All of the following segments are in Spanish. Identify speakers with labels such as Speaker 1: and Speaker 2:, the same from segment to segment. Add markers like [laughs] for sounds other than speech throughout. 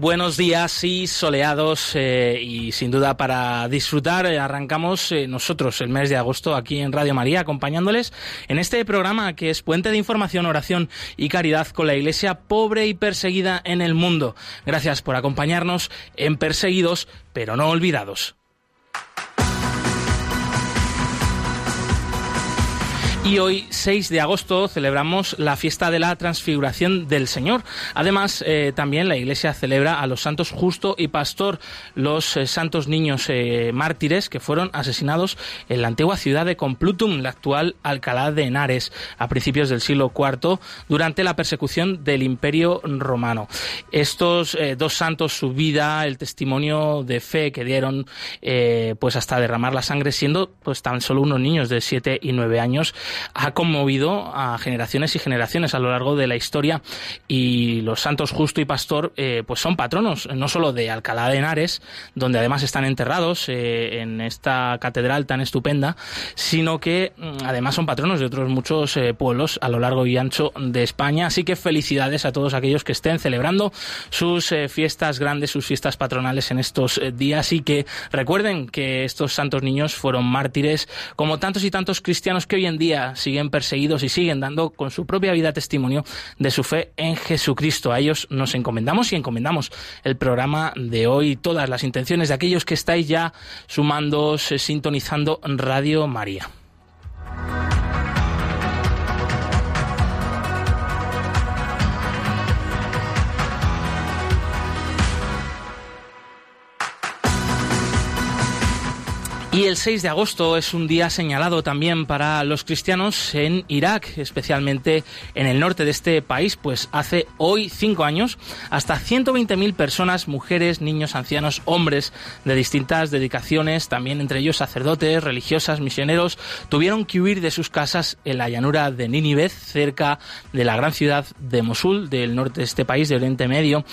Speaker 1: Buenos días y soleados eh, y sin duda para disfrutar eh, arrancamos eh, nosotros el mes de agosto aquí en Radio María acompañándoles en este programa que es puente de información, oración y caridad con la iglesia pobre y perseguida en el mundo. Gracias por acompañarnos en Perseguidos pero no olvidados. Y hoy, 6 de agosto, celebramos la fiesta de la transfiguración del Señor. Además, eh, también la Iglesia celebra a los santos Justo y Pastor, los eh, santos niños eh, mártires que fueron asesinados en la antigua ciudad de Complutum, la actual Alcalá de Henares, a principios del siglo IV, durante la persecución del Imperio Romano. Estos dos santos, su vida, el testimonio de fe que dieron, pues hasta derramar la sangre, siendo pues tan solo unos niños de 7 y 9 años, ha conmovido a generaciones y generaciones a lo largo de la historia y los santos Justo y Pastor eh, pues son patronos no solo de Alcalá de Henares, donde además están enterrados eh, en esta catedral tan estupenda, sino que mm, además son patronos de otros muchos eh, pueblos a lo largo y ancho de España. Así que felicidades a todos aquellos que estén celebrando sus fiestas grandes, sus fiestas patronales en estos días y que recuerden que estos santos niños fueron mártires como tantos y tantos cristianos que hoy en día siguen perseguidos y siguen dando con su propia vida testimonio de su fe en Jesucristo. A ellos nos encomendamos y encomendamos el programa de hoy, todas las intenciones de aquellos que estáis ya sumando, sintonizando Radio María. Y el 6 de agosto es un día señalado también para los cristianos en Irak, especialmente en el norte de este país, pues hace hoy cinco años hasta 120.000 personas, mujeres, niños, ancianos, hombres de distintas dedicaciones, también entre ellos sacerdotes, religiosas, misioneros, tuvieron que huir de sus casas en la llanura de Nínive, cerca de la gran ciudad de Mosul, del norte de este país, de Oriente Medio,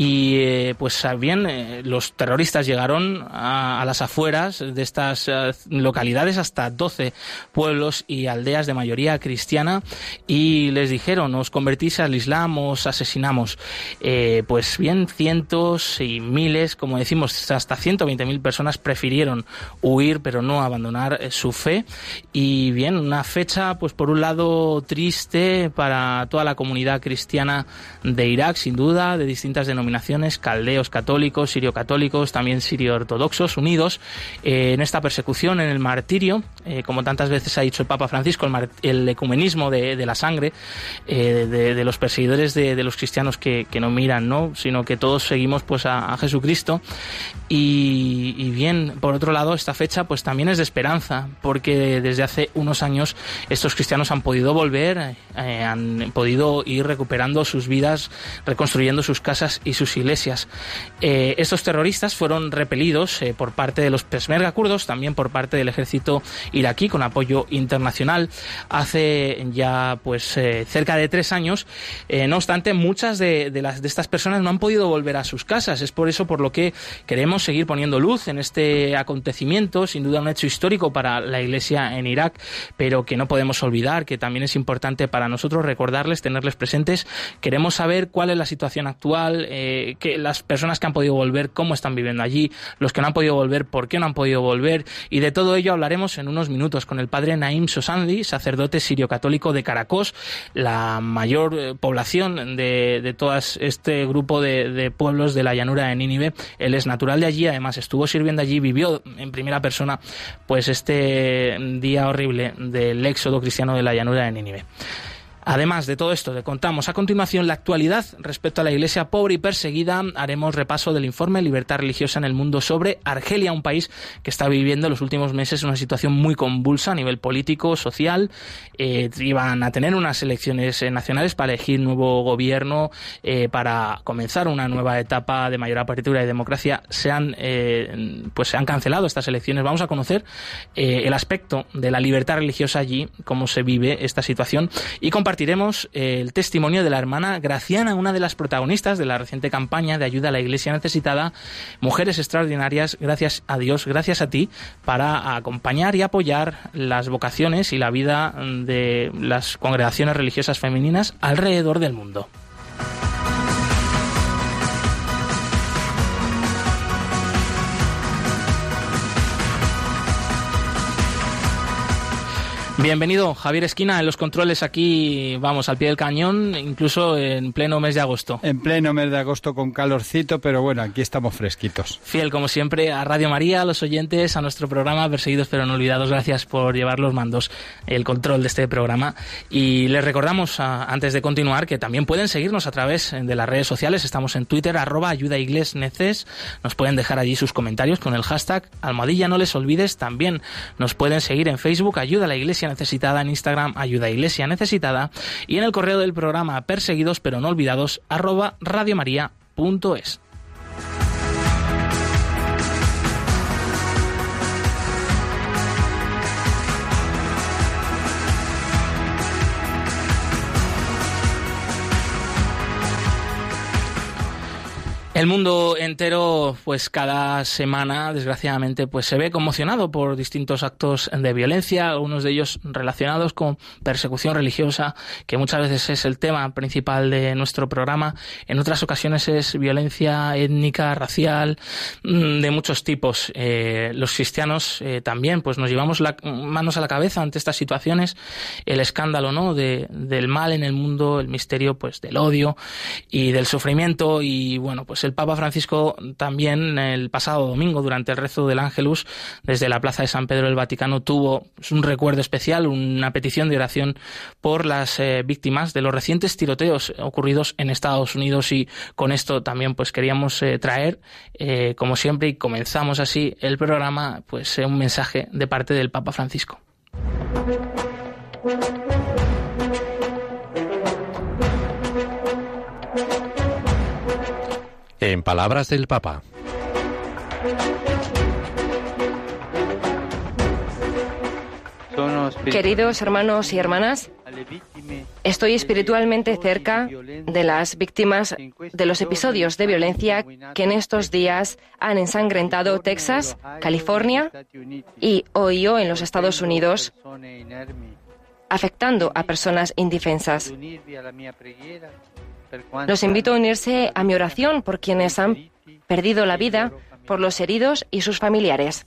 Speaker 1: y eh, pues bien eh, los terroristas llegaron a, las afueras de estas eh, localidades hasta 12 pueblos y aldeas de mayoría cristiana y les dijeron os convertís al Islam os asesinamos pues bien cientos y miles como decimos hasta 120.000 personas prefirieron huir pero no abandonar su fe. Y bien una fecha pues por un lado triste para toda la comunidad cristiana de Irak sin duda de distintas denominaciones caldeos católicos, sirio-católicos, también sirio-ortodoxos, unidos eh, en esta persecución, en el martirio, eh, como tantas veces ha dicho el Papa Francisco, el, ecumenismo de, la sangre, eh, de, los perseguidores de, los cristianos que, no miran, ¿no? sino que todos seguimos pues a, Jesucristo. Y, bien, por otro lado, esta fecha pues también es de esperanza, porque desde hace unos años estos cristianos han podido volver, han podido ir recuperando sus vidas, reconstruyendo sus casas sus iglesias. Eh, estos terroristas fueron repelidos eh, por parte de los pesmerga kurdos, también por parte del ejército iraquí con apoyo internacional hace ya pues eh, cerca de tres años. no obstante, muchas de, las, de estas personas no han podido volver a sus casas. Es por eso por lo que queremos seguir poniendo luz en este acontecimiento, sin duda un hecho histórico para la Iglesia en Irak, pero que no podemos olvidar, que también es importante para nosotros recordarles, tenerles presentes. Queremos saber cuál es la situación actual, eh, que las personas que han podido volver, cómo están viviendo allí, los que no han podido volver, por qué no han podido volver, y de todo ello hablaremos en unos minutos con el padre Naim Sosandi, sacerdote sirio-católico de Caracos, la mayor eh, población de, de todo este grupo de, pueblos de la llanura de Nínive. Él es natural de allí, además estuvo sirviendo allí, vivió en primera persona pues este día horrible del éxodo cristiano de la llanura de Nínive. Además de todo esto, le contamos a continuación la actualidad respecto a la Iglesia pobre y perseguida. Haremos repaso del informe Libertad Religiosa en el Mundo sobre Argelia, un país que está viviendo en los últimos meses una situación muy convulsa a nivel político, social. Eh, iban a tener unas elecciones eh, nacionales para elegir nuevo gobierno, eh, para comenzar una nueva etapa de mayor apertura y democracia. Se han, pues se han cancelado estas elecciones. Vamos a conocer el aspecto de la libertad religiosa allí, cómo se vive esta situación y compartir compartiremos el testimonio de la hermana Graciana, una de las protagonistas de la reciente campaña de ayuda a la Iglesia necesitada, Mujeres Extraordinarias, gracias a Dios, gracias a ti, para acompañar y apoyar las vocaciones y la vida de las congregaciones religiosas femeninas alrededor del mundo. Bienvenido, Javier Esquina, en los controles aquí, vamos, al pie del cañón, incluso en pleno mes de agosto.
Speaker 2: En pleno mes de agosto con calorcito, pero bueno, aquí estamos fresquitos.
Speaker 1: Fiel, como siempre, a Radio María, a los oyentes, a nuestro programa Perseguidos pero no olvidados. Gracias por llevar los mandos, el control de este programa. Y les recordamos, antes de continuar, que también pueden seguirnos a través de las redes sociales. Estamos en Twitter, arroba ayuda neces. Nos pueden dejar allí sus comentarios con el hashtag almohadilla, no les olvides. También nos pueden seguir en Facebook, ayuda a la iglesia necesitada, en Instagram ayuda iglesia necesitada y en el correo del programa perseguidos pero no olvidados arroba radiomaria.es. El mundo entero, pues cada semana, desgraciadamente, pues se ve conmocionado por distintos actos de violencia, algunos de ellos relacionados con persecución religiosa, que muchas veces es el tema principal de nuestro programa. En otras ocasiones es violencia étnica, racial, mm, de muchos tipos. Eh, los cristianos eh, también, pues nos llevamos las manos a la cabeza ante estas situaciones, el escándalo, ¿no? De, del mal en el mundo, el misterio, pues del odio y del sufrimiento y bueno, pues el el Papa Francisco también el pasado domingo, durante el rezo del Ángelus, desde la Plaza de San Pedro del Vaticano, tuvo un recuerdo especial, una petición de oración por las eh, víctimas de los recientes tiroteos ocurridos en Estados Unidos y con esto también pues queríamos eh, traer, eh, como siempre, y comenzamos así el programa, pues un mensaje de parte del Papa Francisco.
Speaker 3: En palabras del Papa.
Speaker 4: Queridos hermanos y hermanas, estoy espiritualmente cerca de las víctimas de los episodios de violencia que en estos días han ensangrentado Texas, California y Ohio en los Estados Unidos, afectando a personas indefensas. Los invito a unirse a mi oración por quienes han perdido la vida, por los heridos y sus familiares.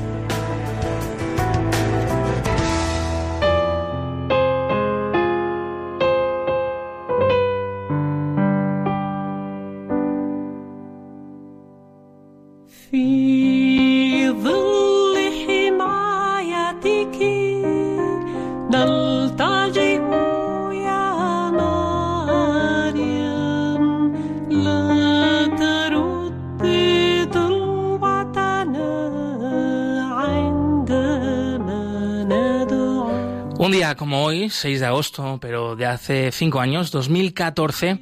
Speaker 1: 6 de agosto, pero de hace cinco años, 2014,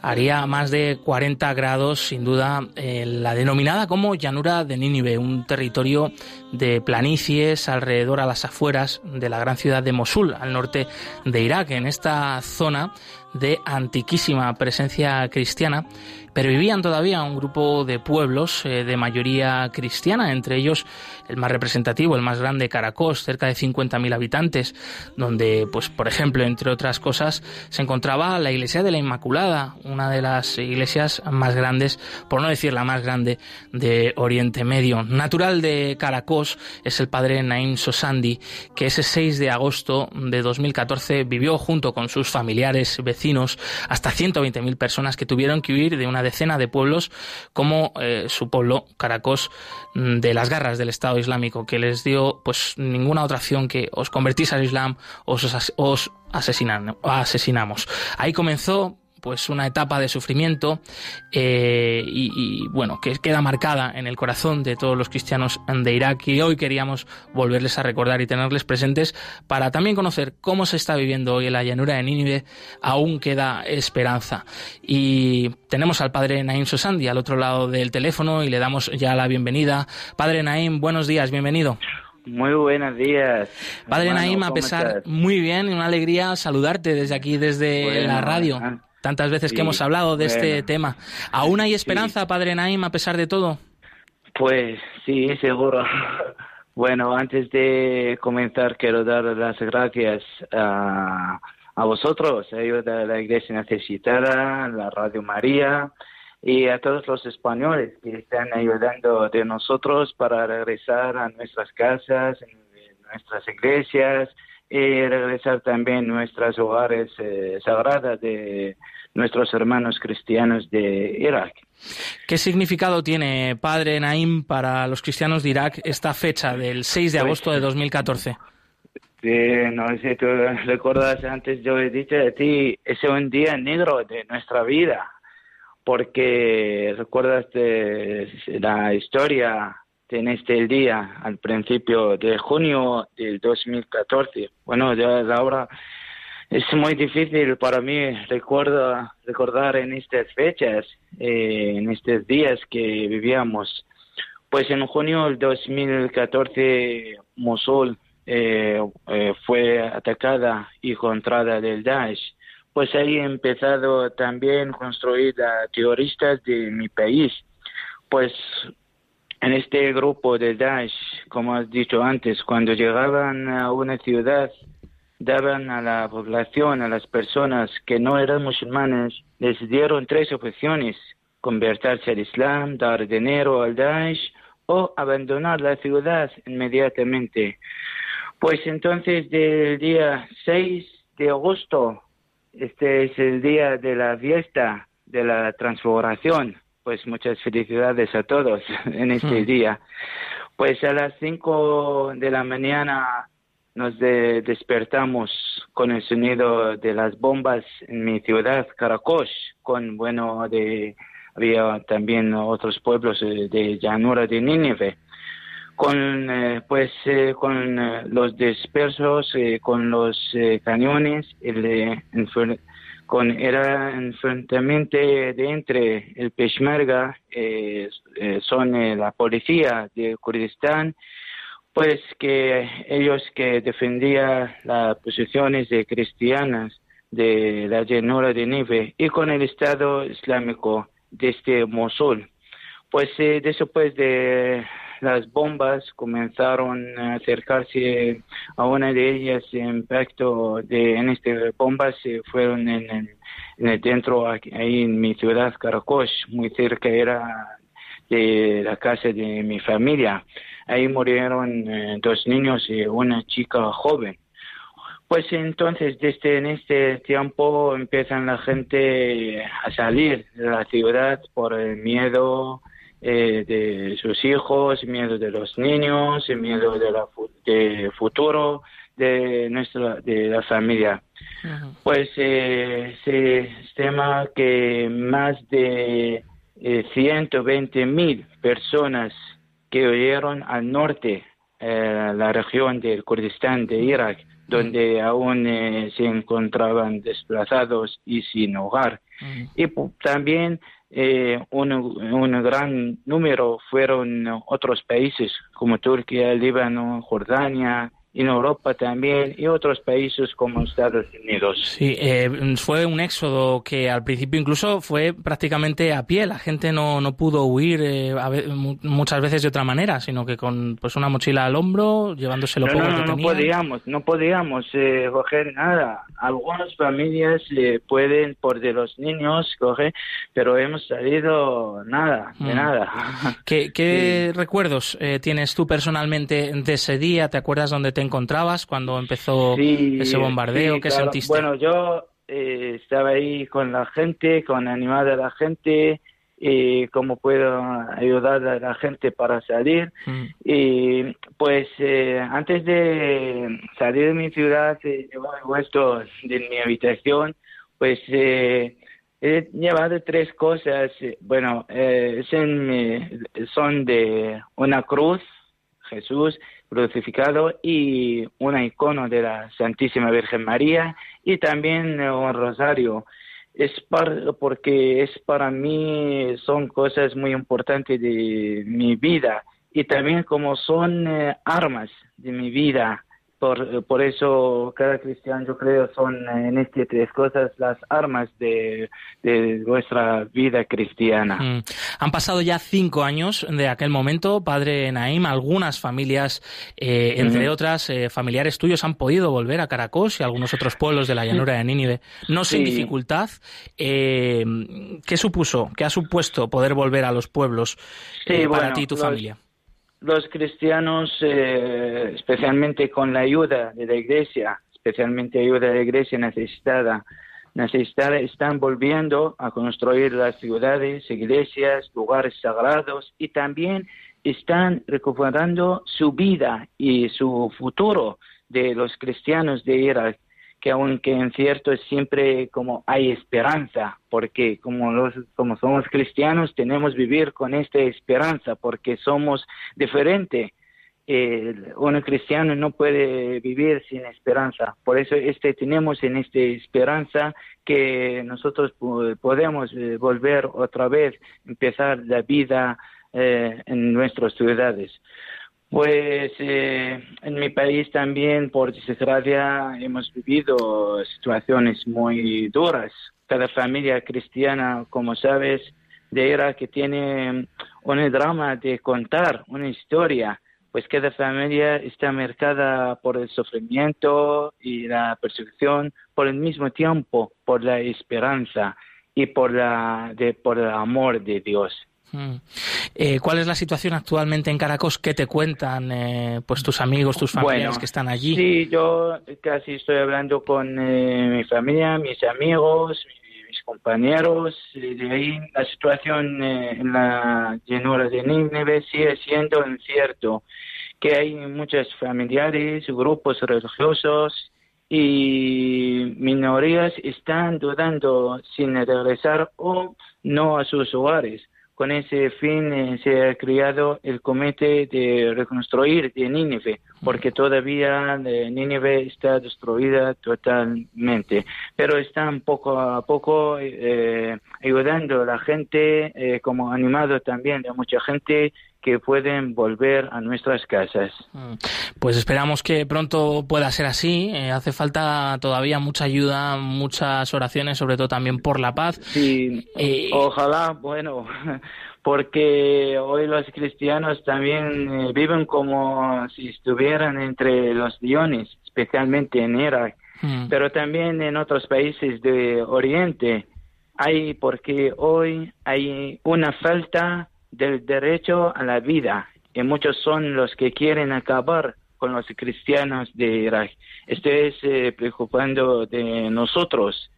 Speaker 1: haría más de 40 grados, sin duda, en la denominada como llanura de Nínive, un territorio de planicies alrededor a las afueras de la gran ciudad de Mosul, al norte de Irak. En esta zona de antiquísima presencia cristiana pero vivían todavía un grupo de pueblos eh, de mayoría cristiana, entre ellos el más representativo, el más grande, Caracos, cerca de 50.000 habitantes, donde, pues, por ejemplo, entre otras cosas, se encontraba la iglesia de la Inmaculada, una de las iglesias más grandes, por no decir la más grande, de Oriente Medio. Natural de Caracos es el padre Naim Sosandi, que ese 6 de agosto de 2014 vivió junto con sus familiares, vecinos, hasta 120.000 personas que tuvieron que huir de una decena de pueblos como eh, su pueblo, Caracos, mm, de las garras del Estado Islámico, que les dio pues ninguna otra acción que os convertís al Islam os, os asesinamos. Ahí comenzó pues una etapa de sufrimiento eh, y, bueno que queda marcada en el corazón de todos los cristianos de Irak. Y hoy queríamos volverles a recordar y tenerles presentes para también conocer cómo se está viviendo hoy en la llanura de Nínive. Aún queda esperanza. Y tenemos al padre Naim Sosandi al otro lado del teléfono y le damos ya la bienvenida. Padre Naim buenos días bienvenido.
Speaker 5: Muy buenos días.
Speaker 1: Padre Naim, a pesar, muy bien, una alegría saludarte desde aquí, desde la radio. Ah, tantas veces que hemos hablado de este tema. ¿Aún hay esperanza, Padre Naim, a pesar de todo?
Speaker 5: Pues sí, seguro. [laughs] Bueno, antes de comenzar quiero dar las gracias a, a vosotros, a de la Iglesia Necesitada, la Radio María y a todos los españoles que están ayudando de nosotros para regresar a nuestras casas, nuestras iglesias, y regresar también nuestras hogares eh, sagradas de nuestros hermanos cristianos de Irak.
Speaker 1: ¿Qué significado tiene, Padre Naim, para los cristianos de Irak esta fecha del 6 de pues agosto de 2014?
Speaker 5: Sí, no sé, tú recuerdas antes yo he dicho a ti, es un día negro de nuestra vida, porque recuerdas la historia en este día, al principio de junio del 2014. Bueno, ya ahora es muy difícil para mí recuerdo, recordar en estas fechas, eh, en estos días que vivíamos. Pues en junio del 2014 Mosul eh, eh, fue atacada y encontrada del Daesh. Pues ahí he empezado también construir a terroristas de mi país. Pues en este grupo de Daesh, como has dicho antes, cuando llegaban a una ciudad, daban a la población, a las personas que no eran musulmanes, les dieron tres opciones, convertirse al Islam, dar dinero al Daesh o abandonar la ciudad inmediatamente. Pues entonces del día 6 de agosto, este es el día de la fiesta de la transformación, pues muchas felicidades a todos [laughs] en este hmm. día. Pues a las 5 de la mañana nos despertamos con el sonido de las bombas en mi ciudad, Caracos, con, bueno, de, había también otros pueblos eh, de llanura de Nínive, con, eh, pues, eh, con los dispersos, con los cañones, el, con era enfrentamiento de entre el Peshmerga, eh, eh, son eh, la policía de Kurdistán, pues que ellos que defendían las posiciones de cristianas de la llanura de Nive y con el Estado Islámico desde Mosul. Pues después de las bombas comenzaron a acercarse a una de ellas impacto de en este bombas se fueron en el, en el dentro ahí en mi ciudad Caracos muy cerca era de la casa de mi familia. Ahí murieron eh, dos niños y una chica joven. Pues entonces desde en este tiempo empiezan la gente a salir de la ciudad por el miedo eh, de sus hijos, miedo de los niños, miedo de la de futuro de nuestra de la familia. Pues eh, se estima que más de eh, 120 mil personas que huyeron al norte, eh, la región del Kurdistán de Irak, donde aún eh, se encontraban desplazados y sin hogar. Y también eh, un, un, gran número fueron otros países como Turquía, Líbano, Jordania, en Europa también y otros países como Estados Unidos.
Speaker 1: Sí, eh, fue un éxodo que al principio incluso fue prácticamente a pie. La gente no, no pudo huir eh, muchas veces de otra manera, sino que con pues una mochila al hombro, llevándose lo poco
Speaker 5: no,
Speaker 1: que
Speaker 5: no, No podíamos, no podíamos eh, coger nada. Algunas familias pueden por de los niños coger, pero hemos salido nada, de mm. nada.
Speaker 1: ¿Qué, qué [laughs] recuerdos tienes tú personalmente de ese día? ¿Te acuerdas dónde te encontrabas cuando empezó ese bombardeo? ¿Qué sentiste?
Speaker 5: Bueno, yo eh, estaba ahí con la gente, con animar a la gente, y cómo puedo ayudar a la gente para salir. Mm. Y pues eh, antes de salir de mi ciudad, eh, llevaba esto de mi habitación, pues eh, he llevado tres cosas. Bueno, eh, son de una cruz, Jesús, crucificado y una icono de la Santísima Virgen María y también un rosario. Es porque es para mí son cosas muy importantes de mi vida y también como son eh, armas de mi vida por, por eso cada cristiano, yo creo, son en estas tres cosas las armas de, de nuestra vida cristiana. Mm.
Speaker 1: Han pasado ya cinco años de aquel momento, padre Naim. Algunas familias, eh, entre otras, eh, familiares tuyos, han podido volver a Caracos y a algunos otros pueblos de la llanura de Nínive, no sin dificultad. Eh, ¿Qué supuso, qué ha supuesto poder volver a los pueblos para ti y tu familia?
Speaker 5: Los cristianos, eh, especialmente con la ayuda de la iglesia, especialmente ayuda de la iglesia necesitada, necesitada, están volviendo a construir las ciudades, iglesias, lugares sagrados y también están recuperando su vida y su futuro de los cristianos de Irak que aunque en cierto siempre como hay esperanza, porque como, los, como somos cristianos tenemos vivir con esta esperanza, porque somos diferentes. un cristiano no puede vivir sin esperanza. Por eso este, tenemos en esta esperanza que nosotros podemos eh, volver otra vez, empezar la vida eh, en nuestras ciudades. Pues eh, en mi país también, por desgracia, hemos vivido situaciones muy duras. Cada familia cristiana, como sabes, de era que tiene un drama de contar, una historia, pues cada familia está marcada por el sufrimiento y la persecución, por el mismo tiempo, por la esperanza y por, la, de, por el amor de Dios.
Speaker 1: Mm. Eh, ¿Cuál es la situación actualmente en Caracos? ¿Qué te cuentan eh, pues tus amigos, tus familiares que están allí?
Speaker 5: Sí, yo casi estoy hablando con eh, mi familia, mis amigos, mis compañeros. De ahí la situación en la llanura de Nínive sigue siendo incierto, que hay muchos familiares, grupos religiosos y minorías están dudando sin regresar o no a sus hogares con ese fin eh, se ha creado el comité de reconstruir de Nínive, porque todavía eh, Nínive está destruida totalmente. Pero están poco a poco eh, ayudando a la gente, como animado también a mucha gente que pueden volver a nuestras casas. Mm.
Speaker 1: Pues esperamos que pronto pueda ser así. hace falta todavía mucha ayuda, muchas oraciones, sobre todo también por la paz.
Speaker 5: Sí, ojalá, bueno, [laughs] porque hoy los cristianos también eh, viven como si estuvieran entre los leones, especialmente en Irak, hmm. pero también en otros países de Oriente. Hay, porque hoy hay una falta del derecho a la vida y muchos son los que quieren acabar con los cristianos de Irak. Esto es eh, preocupando de nosotros.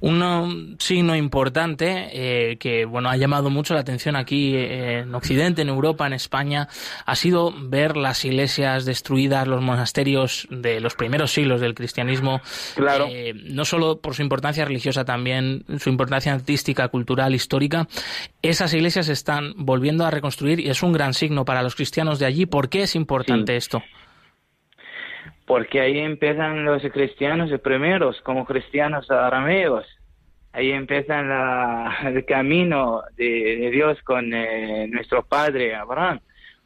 Speaker 1: Un signo importante eh, que bueno ha llamado mucho la atención aquí eh, en Occidente, en Europa, en España, ha sido ver las iglesias destruidas, los monasterios de los primeros siglos del cristianismo.
Speaker 5: Claro.
Speaker 1: Eh, no solo por su importancia religiosa, también su importancia artística, cultural, histórica. Esas iglesias se están volviendo a reconstruir y es un gran signo para los cristianos de allí. ¿Por qué es importante esto?
Speaker 5: Porque ahí empiezan los cristianos primeros, como cristianos arameos. Ahí empiezan [laughs] el camino de, Dios con eh, nuestro padre Abraham.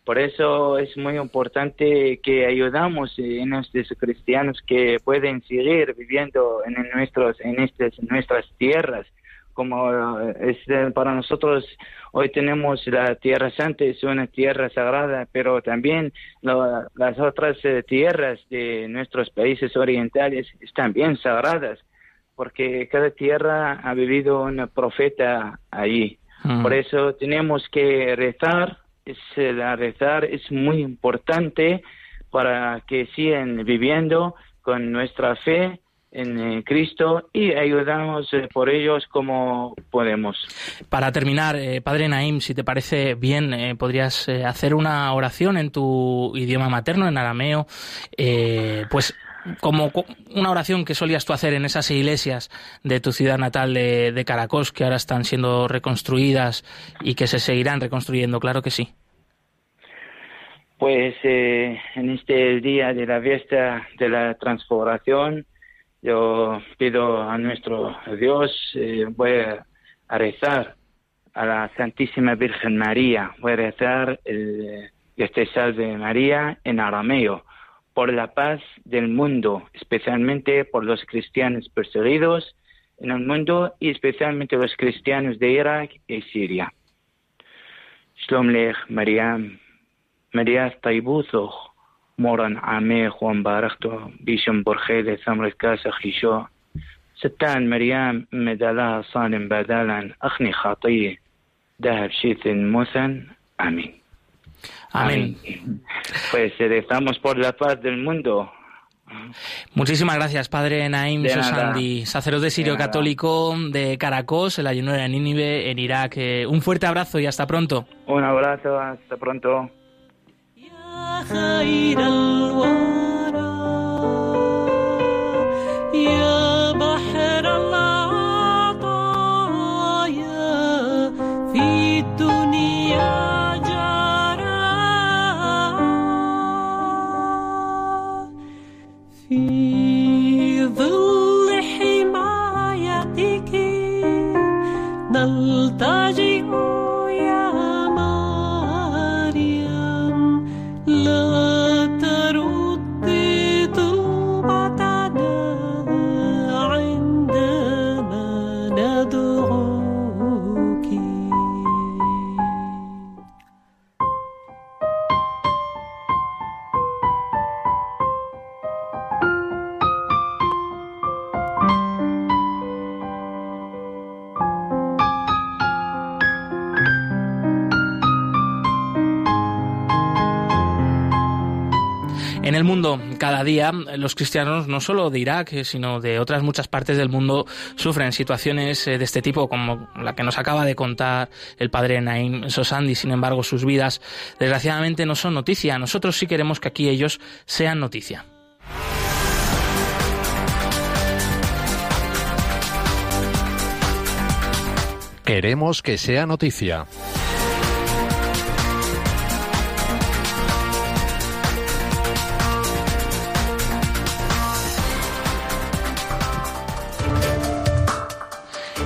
Speaker 5: Por eso es muy importante que ayudamos en estos cristianos que pueden seguir viviendo en nuestros en estas nuestras tierras como es para nosotros hoy tenemos la Tierra Santa, es una tierra sagrada, pero también las otras eh, tierras de nuestros países orientales están bien sagradas, porque cada tierra ha vivido un profeta allí. Mm. Por eso tenemos que rezar, es, la rezar es muy importante para que sigan viviendo con nuestra fe en eh, Cristo y ayudamos eh, por ellos como podemos.
Speaker 1: Para terminar, eh, Padre Naim, si te parece bien, podrías hacer una oración en tu idioma materno, en arameo, pues como una oración que solías tú hacer en esas iglesias de tu ciudad natal de, de Caracos, que ahora están siendo reconstruidas y que se seguirán reconstruyendo, claro que sí.
Speaker 5: Pues en este día de la fiesta de la transformación, yo pido a nuestro Dios, eh, voy a rezar a la Santísima Virgen María, voy a rezar el, este Salve María en arameo, por la paz del mundo, especialmente por los cristianos perseguidos en el mundo y especialmente los cristianos de Irak y Siria. Shalom Lech, María, María مورن عامي خوان بارختو بيشم برخيدة ثمرة كاسة خيشو ستان مريم مدالا صانم بدالا أخني خاطية ذهب شيث مثن آمين
Speaker 1: Amén.
Speaker 5: Pues rezamos por la paz del mundo.
Speaker 1: Muchísimas gracias, Padre Naim Sosandi, sacerdote sirio católico de Caracos, el ayuno de Nínive, en Irak. Un fuerte abrazo y hasta pronto.
Speaker 5: Un abrazo, hasta pronto.
Speaker 6: خير الورى. يا بحر العطايا
Speaker 1: día, los cristianos, no solo de Irak, eh, sino de otras muchas partes del mundo, sufren situaciones eh, de este tipo, como la que nos acaba de contar el padre Naim Sosandi. Sin embargo, sus vidas, desgraciadamente, no son noticia. Nosotros sí queremos que aquí ellos sean noticia.
Speaker 7: Queremos que sea noticia.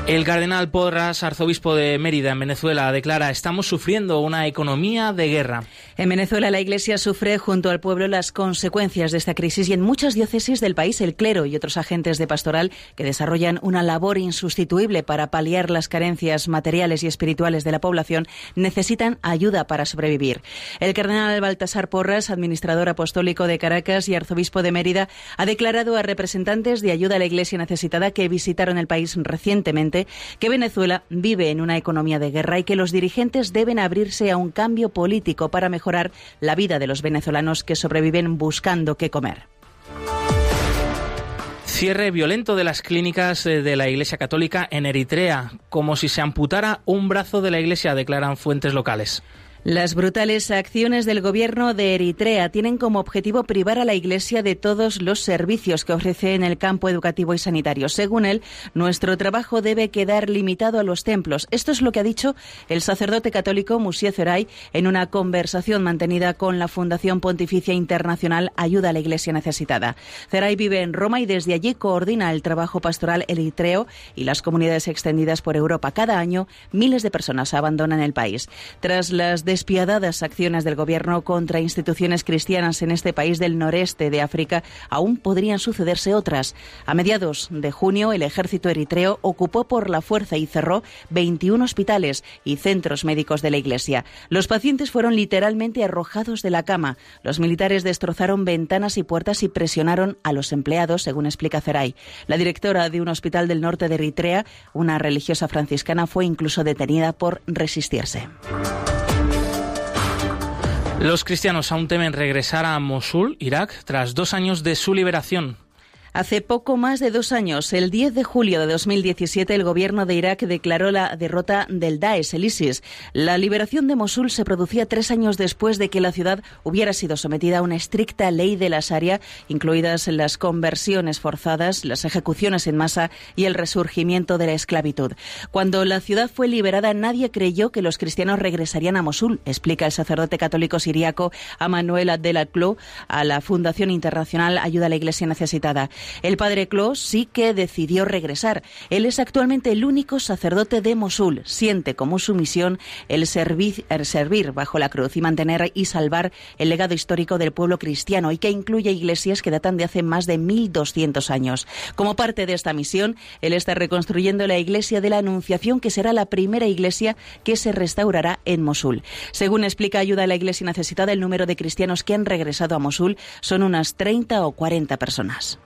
Speaker 1: El cardenal Porras, arzobispo de Mérida, en Venezuela, declara, estamos sufriendo una economía de guerra.
Speaker 8: En Venezuela la Iglesia sufre junto al pueblo las consecuencias de esta crisis y en muchas diócesis del país el clero y otros agentes de pastoral que desarrollan una labor insustituible para paliar las carencias materiales y espirituales de la población necesitan ayuda para sobrevivir. El cardenal Baltasar Porras, administrador apostólico de Caracas y arzobispo de Mérida, ha declarado a representantes de ayuda a la Iglesia necesitada que visitaron el país recientemente que Venezuela vive en una economía de guerra y que los dirigentes deben abrirse a un cambio político para mejorar la vida de los venezolanos que sobreviven buscando qué comer.
Speaker 1: Cierre violento de las clínicas eh, de la Iglesia Católica en Eritrea, como si se amputara un brazo de la Iglesia, declaran fuentes locales.
Speaker 8: Las brutales acciones del gobierno de Eritrea tienen como objetivo privar a la Iglesia de todos los servicios que ofrece en el campo educativo y sanitario. Según él, nuestro trabajo debe quedar limitado a los templos. Esto es lo que ha dicho el sacerdote católico Musie Zeray en una conversación mantenida con la Fundación Pontificia Internacional Ayuda a la Iglesia Necesitada. Zeray vive en Roma y desde allí coordina el trabajo pastoral eritreo y las comunidades extendidas por Europa. Cada año, miles de personas abandonan el país. Tras las despiadadas acciones del gobierno contra instituciones cristianas en este país del noreste de África, aún podrían sucederse otras. A mediados de junio, el ejército eritreo ocupó por la fuerza y cerró 21 hospitales y centros médicos de la Iglesia. Los pacientes fueron literalmente arrojados de la cama. Los militares destrozaron ventanas y puertas y presionaron a los empleados, según explica Feray. La directora de un hospital del norte de Eritrea, una religiosa franciscana, fue incluso detenida por resistirse.
Speaker 1: Los cristianos aún temen regresar a Mosul, Irak, tras dos años de su liberación.
Speaker 8: Hace poco más de dos años, el 10 de julio de 2017, el gobierno de Irak declaró la derrota del Daesh, el ISIS. La liberación de Mosul se producía tres años después de que la ciudad hubiera sido sometida a una estricta ley de la Sharia, incluidas las conversiones forzadas, las ejecuciones en masa y el resurgimiento de la esclavitud. Cuando la ciudad fue liberada, nadie creyó que los cristianos regresarían a Mosul, explica el sacerdote católico siriaco Manuel Abdelaklo a la Fundación Internacional Ayuda a la Iglesia Necesitada. El padre Clos sí que decidió regresar. Él es actualmente el único sacerdote de Mosul. Siente como su misión el, el servir bajo la cruz y mantener y salvar el legado histórico del pueblo cristiano y que incluye iglesias que datan de hace más de 1.200 años. Como parte de esta misión, él está reconstruyendo la iglesia de la Anunciación, que será la primera iglesia que se restaurará en Mosul. Según explica Ayuda a la Iglesia Necesitada, el número de cristianos que han regresado a Mosul son unas 30 o 40 personas.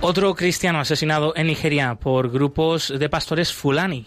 Speaker 1: Otro cristiano asesinado en Nigeria por grupos de pastores fulani.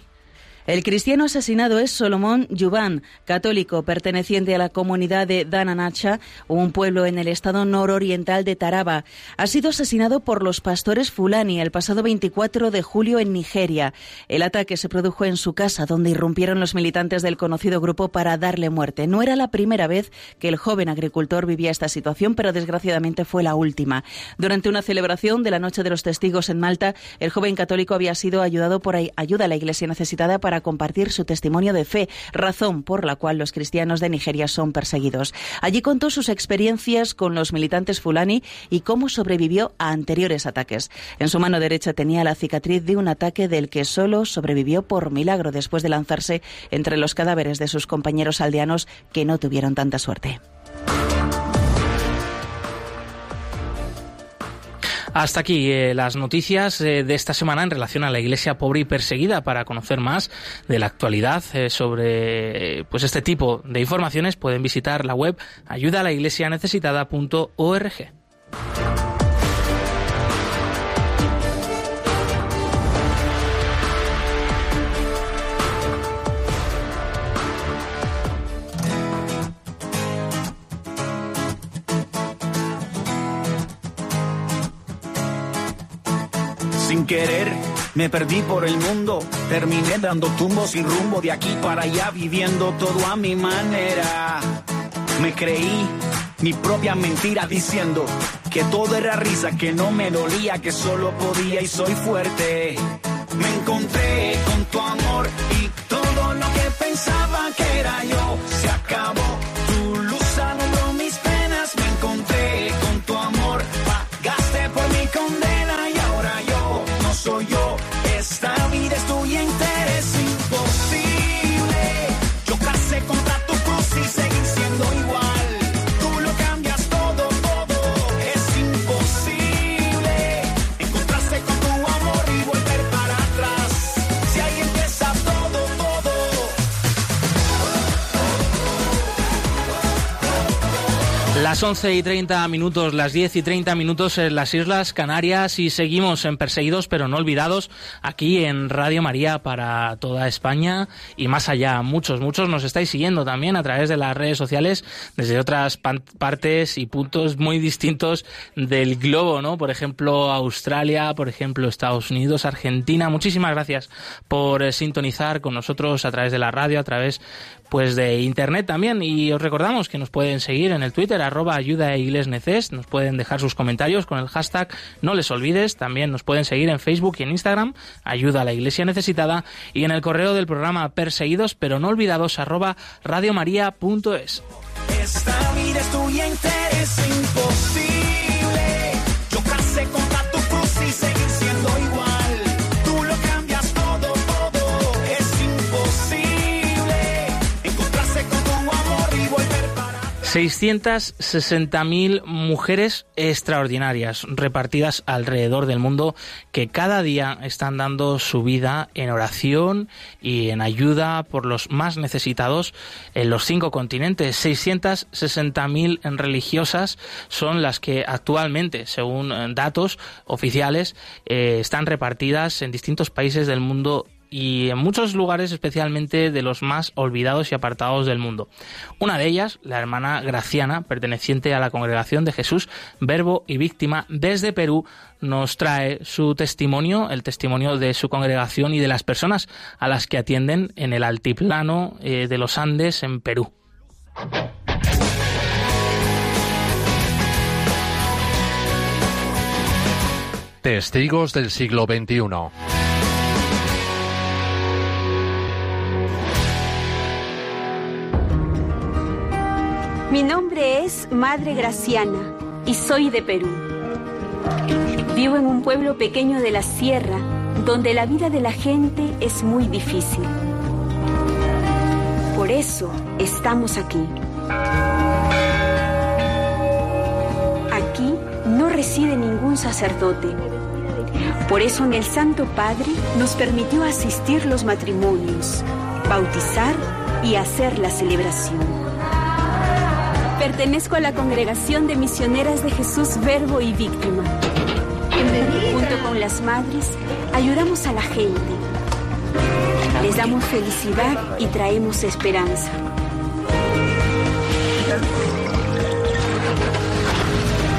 Speaker 8: El cristiano asesinado es Solomón Yuban, católico perteneciente a la comunidad de Dananacha, un pueblo en el estado nororiental de Taraba. Ha sido asesinado por los pastores Fulani el pasado 24 de julio en Nigeria. El ataque se produjo en su casa, donde irrumpieron los militantes del conocido grupo para darle muerte. No era la primera vez que el joven agricultor vivía esta situación, pero desgraciadamente fue la última. Durante una celebración de la Noche de los Testigos en Malta, el joven católico había sido ayudado por ayuda a la Iglesia necesitada para compartir su testimonio de fe, razón por la cual los cristianos de Nigeria son perseguidos. Allí contó sus experiencias con los militantes fulani y cómo sobrevivió a anteriores ataques. En su mano derecha tenía la cicatriz de un ataque del que solo sobrevivió por milagro después de lanzarse entre los cadáveres de sus compañeros aldeanos que no tuvieron tanta suerte.
Speaker 1: Hasta aquí eh, las noticias eh, de esta semana en relación a la Iglesia pobre y perseguida. Para conocer más de la actualidad eh, sobre pues este tipo de informaciones pueden visitar la web ayudalaiglesianecesitada.org.
Speaker 9: querer, me perdí por el mundo. Terminé dando tumbos sin rumbo de aquí para allá, viviendo todo a mi manera. Me creí mi propia mentira diciendo que todo era risa, que no me dolía, que solo podía y soy fuerte. Me encontré con tu amor y todo lo que pensaba que era yo se acabó.
Speaker 1: Las 11 y 30 minutos, las 10 y 30 minutos en las Islas Canarias y seguimos en Perseguidos pero no olvidados aquí en Radio María para toda España y más allá. Muchos, muchos nos estáis siguiendo también a través de las redes sociales desde otras partes y puntos muy distintos del globo, ¿no? Por ejemplo, Australia, por ejemplo, Estados Unidos, Argentina. Muchísimas gracias por eh, sintonizar con nosotros a través de la radio, a través pues de internet también y os recordamos que nos pueden seguir en el Twitter arroba ayuda e neces, nos pueden dejar sus comentarios con el hashtag no les olvides, también nos pueden seguir en Facebook y en Instagram ayuda a la iglesia necesitada y en el correo del programa perseguidos pero no olvidados arroba radiomaria.es.
Speaker 9: Esta vida es imposible.
Speaker 1: 660.000 mujeres extraordinarias repartidas alrededor del mundo que cada día están dando su vida en oración y en ayuda por los más necesitados en los cinco continentes. 660.000 religiosas son las que actualmente, según datos oficiales, eh, están repartidas en distintos países del mundo y en muchos lugares especialmente de los más olvidados y apartados del mundo. Una de ellas, la hermana Graciana, perteneciente a la Congregación de Jesús, Verbo y Víctima, desde Perú, nos trae su testimonio, el testimonio de su congregación y de las personas a las que atienden en el altiplano eh, de los Andes en Perú.
Speaker 7: Testigos del siglo XXI.
Speaker 10: Mi nombre es Madre Graciana y soy de Perú. Vivo en un pueblo pequeño de la sierra donde la vida de la gente es muy difícil. Por eso estamos aquí. Aquí no reside ningún sacerdote. Por eso en el Santo Padre nos permitió asistir los matrimonios, bautizar y hacer la celebración. Pertenezco a la congregación de misioneras de Jesús Verbo y Víctima. Junto con las madres, ayudamos a la gente. Les damos felicidad y traemos esperanza.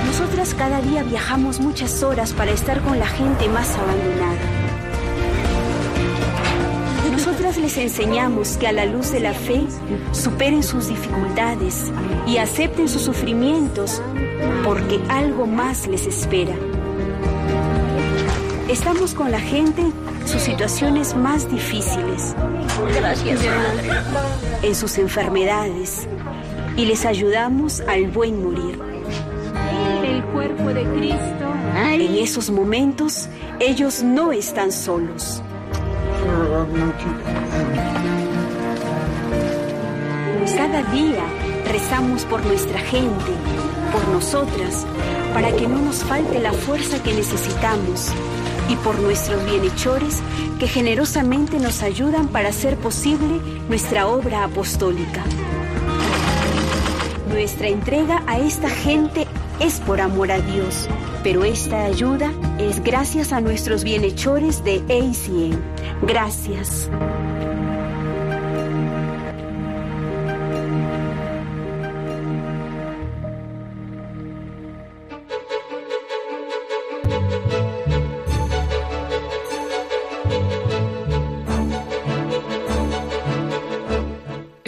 Speaker 10: Nosotras cada día viajamos muchas horas para estar con la gente más abandonada. Nosotras les enseñamos que a la luz de la fe superen sus dificultades y acepten sus sufrimientos porque algo más les espera. Estamos con la gente en sus situaciones más difíciles.
Speaker 11: Gracias, Madre.
Speaker 10: En sus enfermedades y les ayudamos al buen morir.
Speaker 11: El cuerpo de Cristo.
Speaker 10: En esos momentos, ellos no están solos. Cada día rezamos por nuestra gente, por nosotras, para que no nos falte la fuerza que necesitamos y por nuestros bienhechores que generosamente nos ayudan para hacer posible nuestra obra apostólica. Nuestra entrega a esta gente es por amor a Dios, pero esta ayuda es gracias a nuestros bienhechores de ACN. Gracias.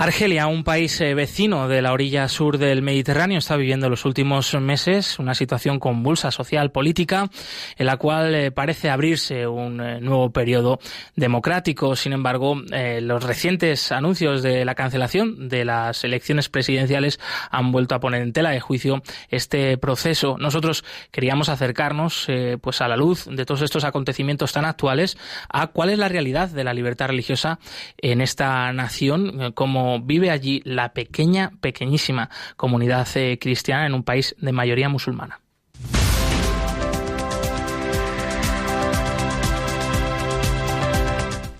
Speaker 1: Argelia, un país eh, vecino de la orilla sur del Mediterráneo, está viviendo en los últimos meses una situación convulsa social política en la cual eh, parece abrirse un eh, nuevo periodo democrático. Sin embargo, los recientes anuncios de la cancelación de las elecciones presidenciales han vuelto a poner en tela de juicio este proceso. Nosotros queríamos acercarnos pues a la luz de todos estos acontecimientos tan actuales a cuál es la realidad de la libertad religiosa en esta nación, como vive allí la pequeña, pequeñísima comunidad eh, cristiana en un país de mayoría musulmana.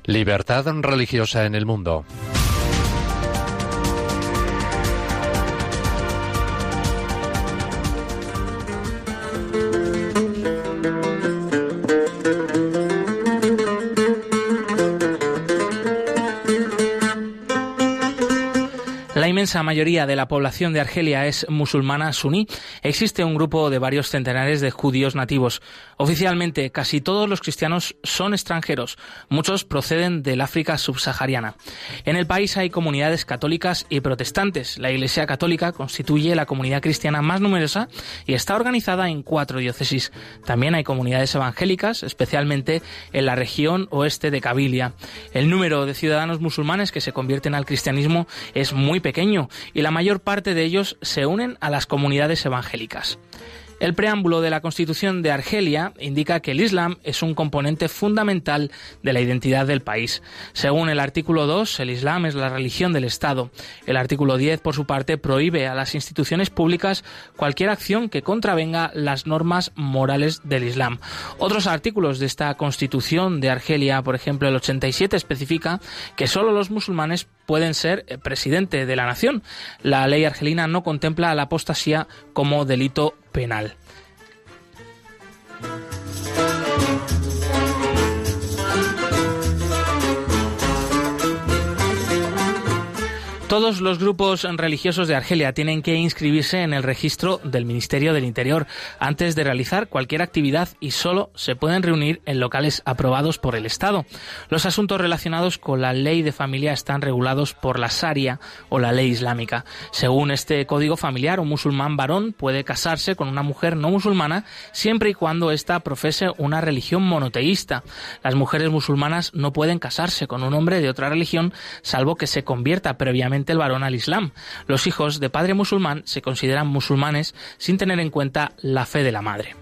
Speaker 7: Libertad religiosa en el mundo.
Speaker 1: Inmensa mayoría de la población de Argelia es musulmana suní. Existe un grupo de varios centenares de judíos nativos. Oficialmente, casi todos los cristianos son extranjeros. Muchos proceden del África subsahariana. En el país hay comunidades católicas y protestantes. La Iglesia Católica constituye la comunidad cristiana más numerosa y está organizada en cuatro diócesis. También hay comunidades evangélicas, especialmente en la región oeste de Cabilia. El número de ciudadanos musulmanes que se convierten al cristianismo es muy pequeño y la mayor parte de ellos se unen a las comunidades evangélicas. El preámbulo de la Constitución de Argelia indica que el Islam es un componente fundamental de la identidad del país. Según el artículo 2, el Islam es la religión del Estado. El artículo 10, por su parte, prohíbe a las instituciones públicas cualquier acción que contravenga las normas morales del Islam. Otros artículos de esta Constitución de Argelia, por ejemplo, el 87, especifica que solo los musulmanes pueden ser eh, presidente de la nación. La ley argelina no contempla la apostasía como delito penal. Todos los grupos religiosos de Argelia tienen que inscribirse en el registro del Ministerio del Interior antes de realizar cualquier actividad y solo se pueden reunir en locales aprobados por el Estado. Los asuntos relacionados con la ley de familia están regulados por la Sharia o la ley islámica. Según este código familiar, un musulmán varón puede casarse con una mujer no musulmana siempre y cuando ésta profese una religión monoteísta. Las mujeres musulmanas no pueden casarse con un hombre de otra religión salvo que se convierta previamente el varón al Islam. Los hijos de padre musulmán se consideran musulmanes sin tener en cuenta la fe de la madre.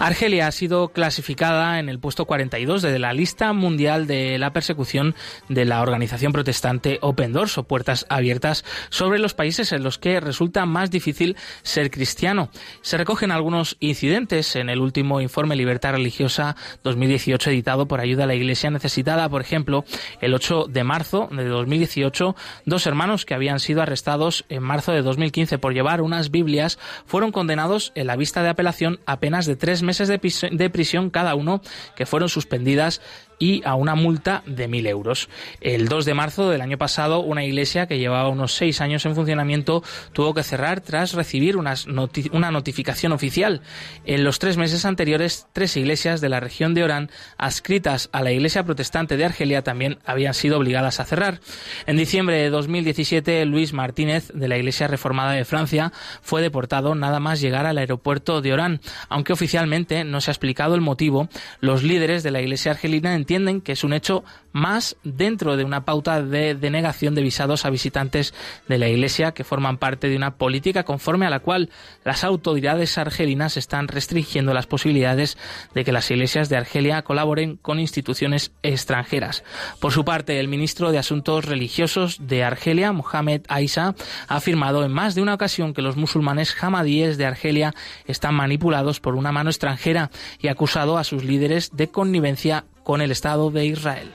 Speaker 1: Argelia ha sido clasificada en el puesto 42 de la lista mundial de la persecución de la organización protestante Open Doors o Puertas Abiertas sobre los países en los que resulta más difícil ser cristiano. Se recogen algunos incidentes en el último informe Libertad Religiosa 2018 editado por Ayuda a la Iglesia Necesitada. Por ejemplo, el 8 de marzo de 2018, dos hermanos que habían sido arrestados en marzo de 2015 por llevar unas Biblias fueron condenados en la vista de apelación a penas de tres meses de, pis- de prisión cada uno que fueron suspendidas y a una multa de mil euros. El 2 de marzo del año pasado, una iglesia que llevaba unos seis años en funcionamiento tuvo que cerrar tras recibir unas noti- una notificación oficial. En los tres meses anteriores, tres iglesias de la región de Orán, adscritas a la iglesia protestante de Argelia, también habían sido obligadas a cerrar. En diciembre de 2017, Luis Martínez, de la Iglesia Reformada de Francia, fue deportado nada más llegar al aeropuerto de Orán. Aunque oficialmente no se ha explicado el motivo, los líderes de la Iglesia argelina entienden que es un hecho más dentro de una pauta de denegación de visados a visitantes de la Iglesia que forman parte de una política conforme a la cual las autoridades argelinas están restringiendo las posibilidades de que las iglesias de Argelia colaboren con instituciones extranjeras. Por su parte, el ministro de Asuntos Religiosos de Argelia, Mohamed Aisa, ha afirmado en más de una ocasión que los musulmanes hamadíes de Argelia están manipulados por una mano extranjera y acusado a sus líderes de connivencia con el Estado de Israel.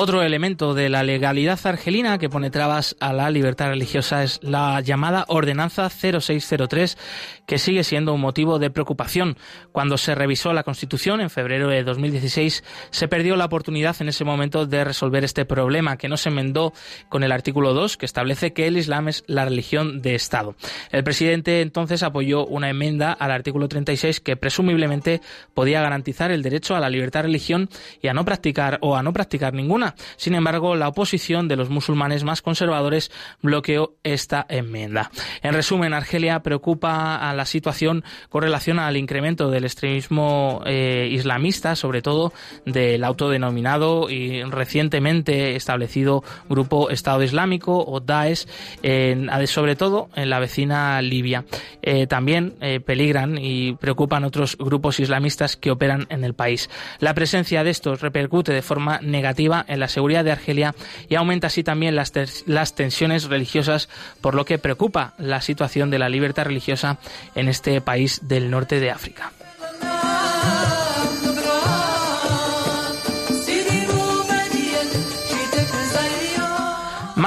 Speaker 1: Otro elemento de la legalidad argelina que pone trabas a la libertad religiosa es la llamada Ordenanza 0603, que sigue siendo un motivo de preocupación. Cuando se revisó la Constitución en febrero de 2016, se perdió la oportunidad en ese momento de resolver este problema, que no se enmendó con el artículo 2, que establece que el Islam es la religión de Estado. El presidente entonces apoyó una enmienda al artículo 36 que presumiblemente podía garantizar el derecho a la libertad de religión y a no practicar o a no practicar ninguna. Sin embargo, la oposición de los musulmanes más conservadores bloqueó esta enmienda. En resumen, Argelia preocupa a la situación con relación al incremento del extremismo eh, islamista, sobre todo del autodenominado y recientemente establecido grupo Estado Islámico o Daesh, en- sobre todo en la vecina Libia. Eh, también eh, peligran y preocupan otros grupos islamistas que operan en el país. La presencia de estos repercute de forma negativa en la seguridad de Argelia y aumenta así también las, las tensiones religiosas, por lo que preocupa la situación de la libertad religiosa en este país del norte de África.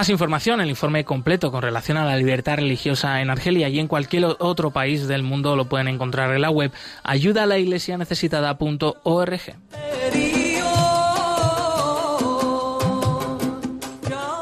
Speaker 1: más información, el informe completo con relación a la libertad religiosa en Argelia y en cualquier otro país del mundo lo pueden encontrar en la web ayudalaiglesianecesitada.org.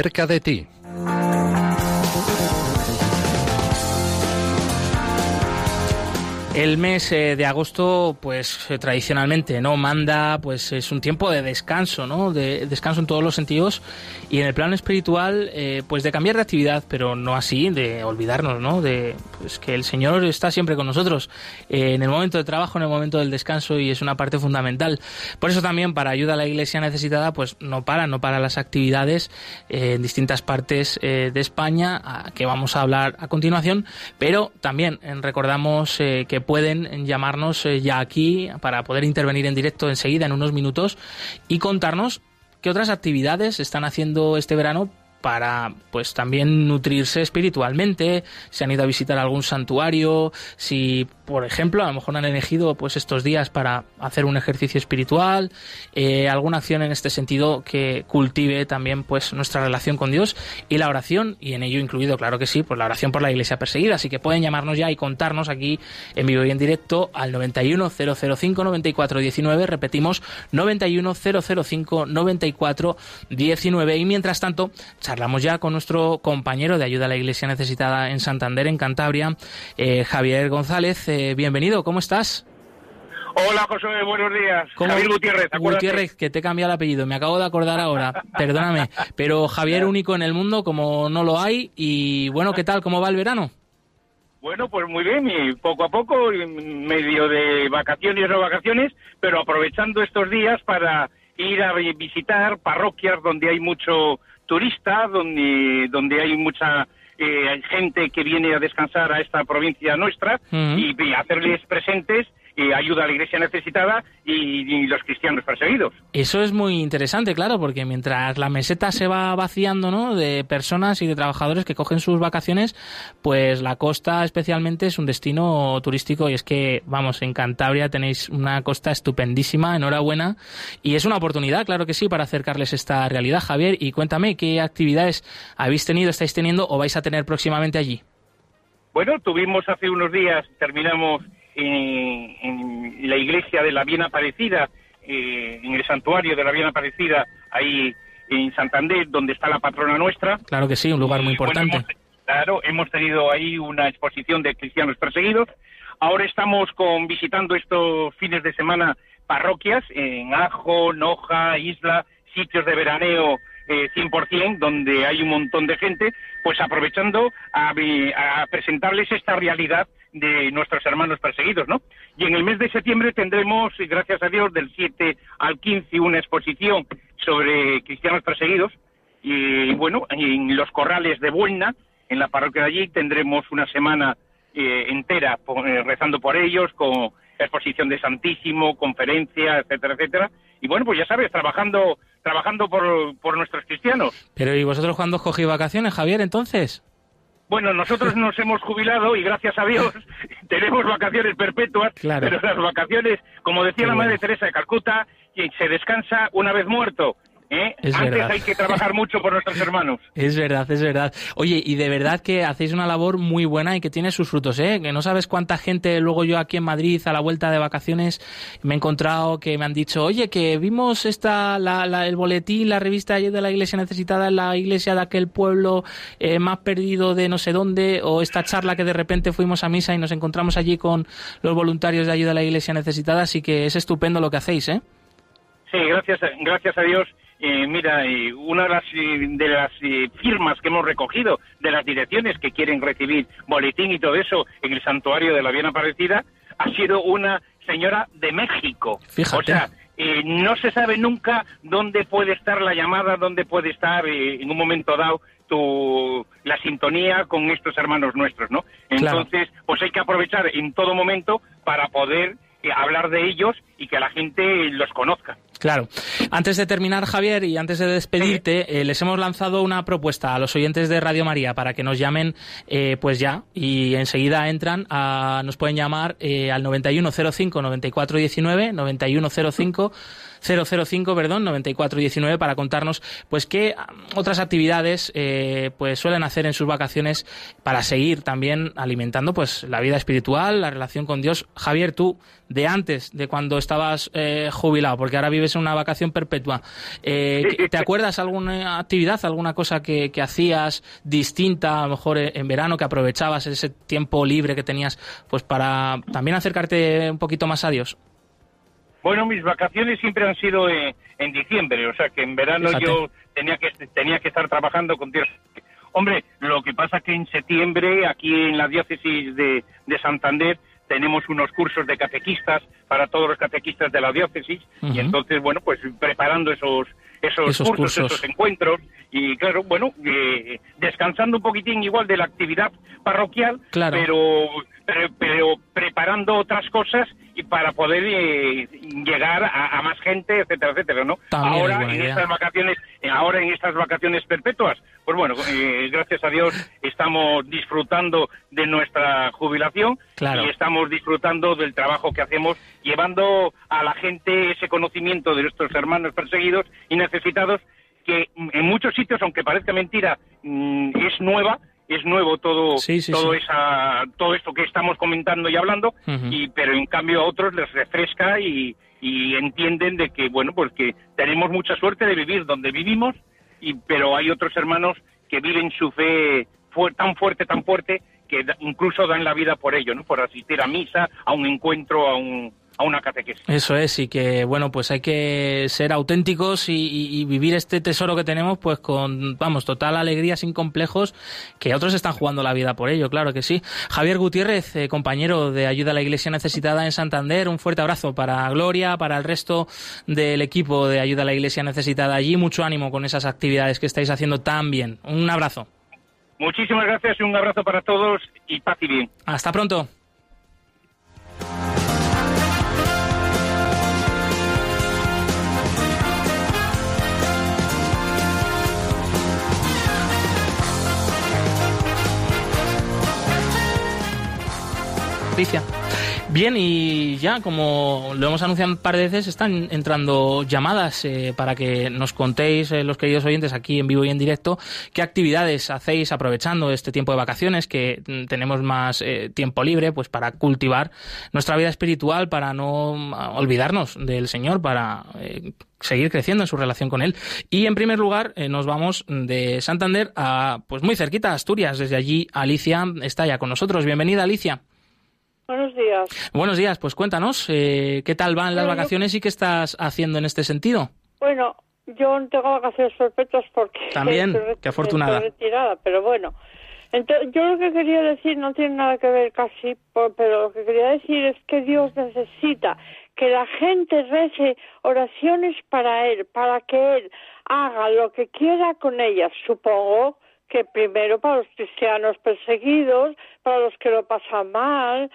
Speaker 7: Cerca de ti.
Speaker 1: El mes eh, de agosto, pues eh, tradicionalmente, ¿no? Manda, pues es un tiempo de descanso, ¿no? De descanso en todos los sentidos. Y en el plano espiritual, eh, pues de cambiar de actividad, pero no así, de olvidarnos, ¿no? De pues que el Señor está siempre con nosotros, eh, en el momento de trabajo, en el momento del descanso, y es una parte fundamental. Por eso también, para ayuda a la iglesia necesitada, pues no para, no para las actividades eh, en distintas partes eh, de España, a, que vamos a hablar a continuación, pero también recordamos eh, pueden llamarnos eh, ya aquí para poder intervenir en directo enseguida, en unos minutos, y contarnos qué otras actividades están haciendo este verano para pues también nutrirse espiritualmente, si han ido a visitar algún santuario, si por ejemplo a lo mejor han elegido pues estos días para hacer un ejercicio espiritual, eh, alguna acción en este sentido que cultive también pues nuestra relación con Dios y la oración y en ello incluido claro que sí pues la oración por la iglesia perseguida, así que pueden llamarnos ya y contarnos aquí en vivo y en directo al 91 005 94 19, repetimos 91 005 94 19 y mientras tanto charlamos ya con nuestro compañero de ayuda a la Iglesia Necesitada en Santander, en Cantabria, eh, Javier González. Eh, bienvenido, ¿cómo estás?
Speaker 12: Hola, José, buenos días.
Speaker 1: ¿Cómo?
Speaker 12: Javier Gutiérrez, acuérdate.
Speaker 1: Gutiérrez, que te he cambiado el apellido, me acabo de acordar ahora, perdóname. Pero Javier único en el mundo, como no lo hay. Y bueno, ¿qué tal? ¿Cómo va el verano?
Speaker 12: Bueno, pues muy bien, y poco a poco, en medio de vacaciones o vacaciones, pero aprovechando estos días para ir a visitar parroquias donde hay mucho turista, donde, donde hay mucha eh, gente que viene a descansar a esta provincia nuestra y, y hacerles presentes eh, ayuda a la iglesia necesitada y, y los cristianos perseguidos.
Speaker 1: Eso es muy interesante, claro, porque mientras la meseta se va vaciando, ¿no? De personas y de trabajadores que cogen sus vacaciones, pues la costa especialmente es un destino turístico y es que, vamos, en Cantabria tenéis una costa estupendísima, enhorabuena, y es una oportunidad, claro que sí, para acercarles esta realidad, Javier, y cuéntame qué actividades habéis tenido, estáis teniendo o vais a tener próximamente allí.
Speaker 12: Bueno, tuvimos hace unos días, terminamos en, en la iglesia de la Bien Aparecida, eh, en el santuario de la Bien Aparecida, ahí en Santander, donde está la patrona nuestra.
Speaker 1: Claro que sí, un lugar muy
Speaker 12: bueno,
Speaker 1: importante.
Speaker 12: hemos- claro, hemos tenido ahí una exposición de cristianos perseguidos. Ahora estamos con visitando estos fines de semana parroquias en Ajo, Noja, Isla, sitios de veraneo eh, 100%, donde hay un montón de gente, pues aprovechando a, a presentarles esta realidad de nuestros hermanos perseguidos, ¿no? Y en el mes de septiembre tendremos, gracias a Dios, del 7 al 15 una exposición sobre cristianos perseguidos. Y bueno, en los corrales de Buena, en la parroquia de allí, tendremos una semana eh, entera po- eh, rezando por ellos, con exposición de Santísimo, conferencia, etcétera, etcétera. Y bueno, pues ya sabes, trabajando, trabajando por, por nuestros cristianos.
Speaker 1: Pero ¿y vosotros cuándo os cogéis vacaciones, Javier, entonces?
Speaker 12: Bueno, nosotros nos hemos jubilado y gracias a Dios [laughs] tenemos vacaciones perpetuas,
Speaker 1: Claro.
Speaker 12: pero las vacaciones, como decía
Speaker 1: Qué
Speaker 12: la Madre
Speaker 1: bueno.
Speaker 12: Teresa de Calcuta, que se descansa una vez muerto. ¿Eh?
Speaker 1: Es
Speaker 12: Antes
Speaker 1: verdad.
Speaker 12: hay que trabajar mucho por nuestros [laughs] hermanos.
Speaker 1: Es verdad, es verdad. Oye, y de verdad que hacéis una labor muy buena y que tiene sus frutos, ¿eh? Que no sabes cuánta gente luego yo aquí en Madrid a la vuelta de vacaciones me he encontrado que me han dicho, oye, que vimos esta, la, la- el boletín, la revista ayer de la iglesia necesitada en la iglesia de aquel pueblo eh, más perdido de no sé dónde, o esta charla que de repente fuimos a misa y nos encontramos allí con los voluntarios de ayuda a la iglesia necesitada, así que es estupendo lo que hacéis, ¿eh?
Speaker 12: Sí, gracias, gracias a Dios eh, mira, eh, una de las, de las eh, firmas que hemos recogido de las direcciones que quieren recibir boletín y todo eso en el santuario de la Bien Aparecida ha sido una señora de México.
Speaker 1: Fíjate.
Speaker 12: O sea, eh, no se sabe nunca dónde puede estar la llamada, dónde puede estar eh, en un momento dado tu, la sintonía con estos hermanos nuestros, ¿no?
Speaker 1: Claro.
Speaker 12: Entonces, pues hay que aprovechar en todo momento para poder eh, hablar de ellos y que la gente los conozca.
Speaker 1: Claro. Antes de terminar, Javier, y antes de despedirte, eh, les hemos lanzado una propuesta a los oyentes de Radio María para que nos llamen, eh, pues ya, y enseguida entran, a, nos pueden llamar eh, al 9105-9419, 9105. 005, perdón, 9419 para contarnos pues qué otras actividades eh, pues suelen hacer en sus vacaciones para seguir también alimentando pues la vida espiritual, la relación con Dios. Javier, tú de antes de cuando estabas eh, jubilado, porque ahora vives en una vacación perpetua, eh, ¿te acuerdas alguna actividad, alguna cosa que, que hacías distinta, a lo mejor en verano, que aprovechabas ese tiempo libre que tenías pues para también acercarte un poquito más a Dios?
Speaker 12: Bueno, mis vacaciones siempre han sido en, en diciembre, o sea que en verano
Speaker 1: Fíjate.
Speaker 12: yo tenía que tenía que estar trabajando con Dios. Hombre, lo que pasa que en septiembre aquí en la diócesis de, de Santander tenemos unos cursos de catequistas para todos los catequistas de la diócesis y entonces, bueno, pues preparando esos esos,
Speaker 1: Esos
Speaker 12: cursos,
Speaker 1: cursos.
Speaker 12: esos encuentros y claro, bueno, eh, descansando un poquitín igual de la actividad parroquial,
Speaker 1: Claro.
Speaker 12: pero, pero pero preparando otras cosas y para poder eh, llegar a, a más gente, etcétera, etcétera, ¿no?
Speaker 1: También
Speaker 12: ahora en estas vacaciones, eh, ahora en estas vacaciones perpetuas, pues bueno, eh, gracias a Dios estamos disfrutando de nuestra jubilación
Speaker 1: Claro.
Speaker 12: y estamos disfrutando del trabajo que hacemos, llevando a la gente ese conocimiento de nuestros hermanos perseguidos y necesitados que en muchos sitios, aunque parezca mentira, mm, es nueva, es nuevo todo,
Speaker 1: Sí, sí,
Speaker 12: todo
Speaker 1: sí.
Speaker 12: esa, todo esto que estamos comentando y hablando, y pero en cambio a otros les refresca y, y entienden de que bueno pues que tenemos mucha suerte de vivir donde vivimos, y pero hay otros hermanos que viven su fe tan fuerte, tan fuerte que da- incluso dan la vida por ello, ¿no? Por asistir a misa, a un encuentro, a un a una catequesis.
Speaker 1: Eso es, y que bueno, pues hay que ser auténticos y, y- y vivir este tesoro que tenemos, pues con, vamos, total alegría, sin complejos, que otros están jugando la vida por ello, claro que sí. Javier Gutiérrez, eh, compañero de Ayuda a la Iglesia Necesitada en Santander, un fuerte abrazo para Gloria, para el resto del equipo de Ayuda a la Iglesia Necesitada allí, mucho ánimo con esas actividades que estáis haciendo tan bien. Un abrazo.
Speaker 12: Muchísimas gracias y un abrazo para todos y paz y bien.
Speaker 1: Hasta pronto. Alicia. Bien, y ya, como lo hemos anunciado un par de veces, están entrando llamadas eh, para que nos contéis, eh, los queridos oyentes, aquí en vivo y en directo, qué actividades hacéis aprovechando este tiempo de vacaciones, que mm, tenemos más eh, tiempo libre, pues para cultivar nuestra vida espiritual, para no mm, olvidarnos del Señor, para eh, seguir creciendo en su relación con Él. Y en primer lugar, nos vamos de Santander a, pues muy cerquita, Asturias. Desde allí, Alicia está ya con nosotros. Bienvenida, Alicia.
Speaker 13: Buenos días.
Speaker 1: Buenos días, pues cuéntanos, eh, ¿qué tal van las
Speaker 13: Bueno, yo-
Speaker 1: vacaciones y qué estás haciendo en este sentido?
Speaker 13: Bueno, yo no tengo vacaciones perpetuas porque [laughs]
Speaker 1: También,
Speaker 13: estoy
Speaker 1: qué afortunada.
Speaker 13: estoy retirada, pero bueno. Entonces, yo lo que quería decir no tiene nada que ver casi, pero lo que quería decir es que Dios necesita que la gente rece oraciones para Él, para que Él haga lo que quiera con ellas. Supongo que primero para los cristianos perseguidos, para los que lo pasan mal,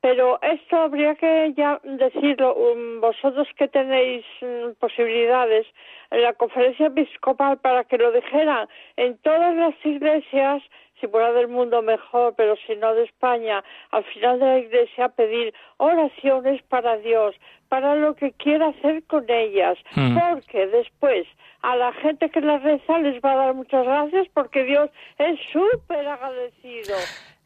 Speaker 13: pero esto habría que ya decirlo, um, vosotros que tenéis mm, posibilidades en la conferencia episcopal para que lo dijeran en todas las iglesias, si fuera del mundo mejor, pero si no de España, al final de la iglesia pedir oraciones para Dios, para lo que quiera hacer con ellas,
Speaker 14: Mm.
Speaker 13: porque después a la gente que las reza les va a dar muchas gracias porque Dios es súper agradecido.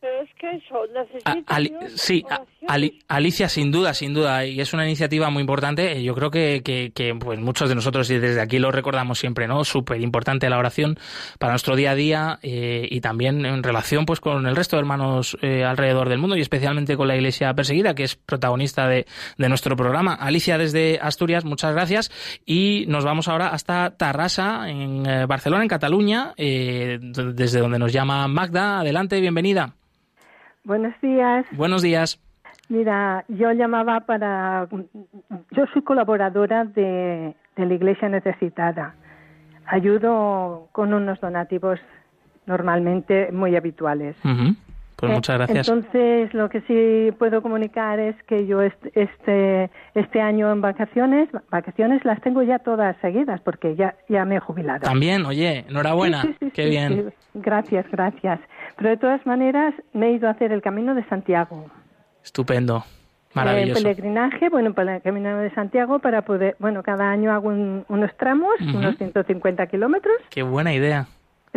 Speaker 13: Pero es que eso,
Speaker 1: A-
Speaker 13: necesita
Speaker 1: Ali-
Speaker 13: Dios
Speaker 1: sí, Ali- Alicia, sin duda, sin duda, y es una iniciativa muy importante. Eh, Yo creo que, que- que, pues muchos de nosotros, y desde aquí lo recordamos siempre, ¿no? Súper importante la oración para nuestro día a día eh, y también en relación pues con el resto de hermanos eh, alrededor del mundo y especialmente con la Iglesia perseguida, que es protagonista de, de nuestro programa. Alicia, desde Asturias, muchas gracias. Y nos vamos ahora hasta Tarrasa, en eh, Barcelona, en Cataluña, eh, desde donde nos llama Magda. Adelante, bienvenida.
Speaker 14: Buenos días.
Speaker 1: Buenos días.
Speaker 14: Mira, yo llamaba para... Yo soy colaboradora de, de la Iglesia Necesitada. Ayudo con unos donativos normalmente muy habituales.
Speaker 1: Ujú. Pues
Speaker 14: Eh,
Speaker 1: muchas gracias.
Speaker 14: Entonces, lo que sí puedo comunicar es que yo est- este, este año en vacaciones, vacaciones las tengo ya todas seguidas porque ya, ya me he jubilado.
Speaker 1: También, oye, enhorabuena.
Speaker 14: Sí, sí, sí,
Speaker 1: Qué bien.
Speaker 14: Gracias, gracias. Pero de todas maneras, me he ido a hacer el Camino de Santiago.
Speaker 1: Estupendo.
Speaker 14: En
Speaker 1: Maravilloso.
Speaker 14: peregrinaje, bueno, para el Camino de Santiago, para poder, bueno, cada año hago un- unos tramos,
Speaker 1: Ujú.
Speaker 14: unos 150 kilómetros.
Speaker 1: Qué buena idea.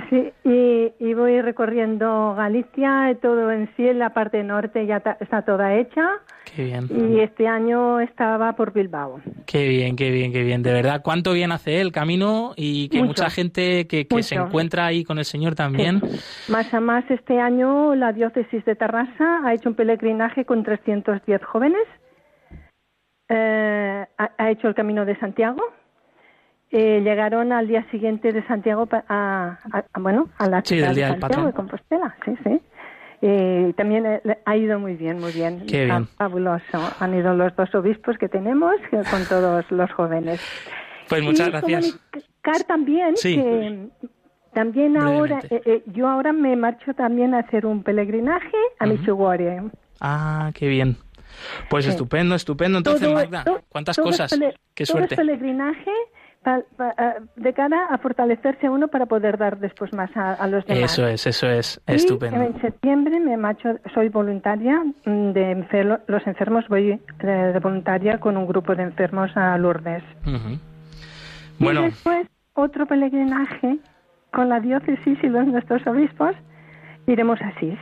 Speaker 14: Sí, y, y voy recorriendo Galicia, todo en sí, en la parte norte ya ta- está toda hecha.
Speaker 1: Qué bien.
Speaker 14: Y este año estaba por Bilbao.
Speaker 1: Qué bien, qué bien, qué bien. De verdad, cuánto bien hace el camino y que
Speaker 14: Mucho.
Speaker 1: mucha gente que, que se encuentra ahí con el Señor también.
Speaker 14: Más a más, este año la diócesis de Tarrasa ha hecho un peregrinaje con 310 jóvenes. Eh, ha, ha hecho el Camino de Santiago. Eh, llegaron al día siguiente de Santiago a, a- a- bueno a la
Speaker 1: Sí, del día
Speaker 14: de
Speaker 1: del
Speaker 14: Santiago
Speaker 1: patrón.
Speaker 14: de Compostela, sí, sí. Eh, también eh, ha ido muy bien, muy bien.
Speaker 1: Qué bien.
Speaker 14: Fabuloso. Han ido los dos obispos que tenemos eh, con [laughs] todos los jóvenes.
Speaker 1: Pues muchas
Speaker 14: Y
Speaker 1: gracias.
Speaker 14: comunicar también
Speaker 1: Sí.
Speaker 14: que también ahora eh, eh, yo ahora me marcho también a hacer un peregrinaje a Michigore.
Speaker 1: Ah, qué bien. Pues
Speaker 14: Sí.
Speaker 1: estupendo, estupendo. Entonces,
Speaker 14: Todo-
Speaker 1: Magda, cuántas
Speaker 14: todo
Speaker 1: cosas. Qué
Speaker 14: todo es
Speaker 1: suerte.
Speaker 14: peregrinaje pa- pa- ah, de cara a fortalecerse uno para poder dar después más a, a los demás.
Speaker 1: Eso es, eso es.
Speaker 14: Y
Speaker 1: Estupendo.
Speaker 14: en septiembre me marcho, soy voluntaria mm, de enfer- los enfermos, voy eh, de voluntaria con un grupo de enfermos a Lourdes.
Speaker 1: Ujú.
Speaker 14: Y
Speaker 1: Bueno,
Speaker 14: después otro peregrinaje con la diócesis y los nuestros obispos. Iremos a Asís.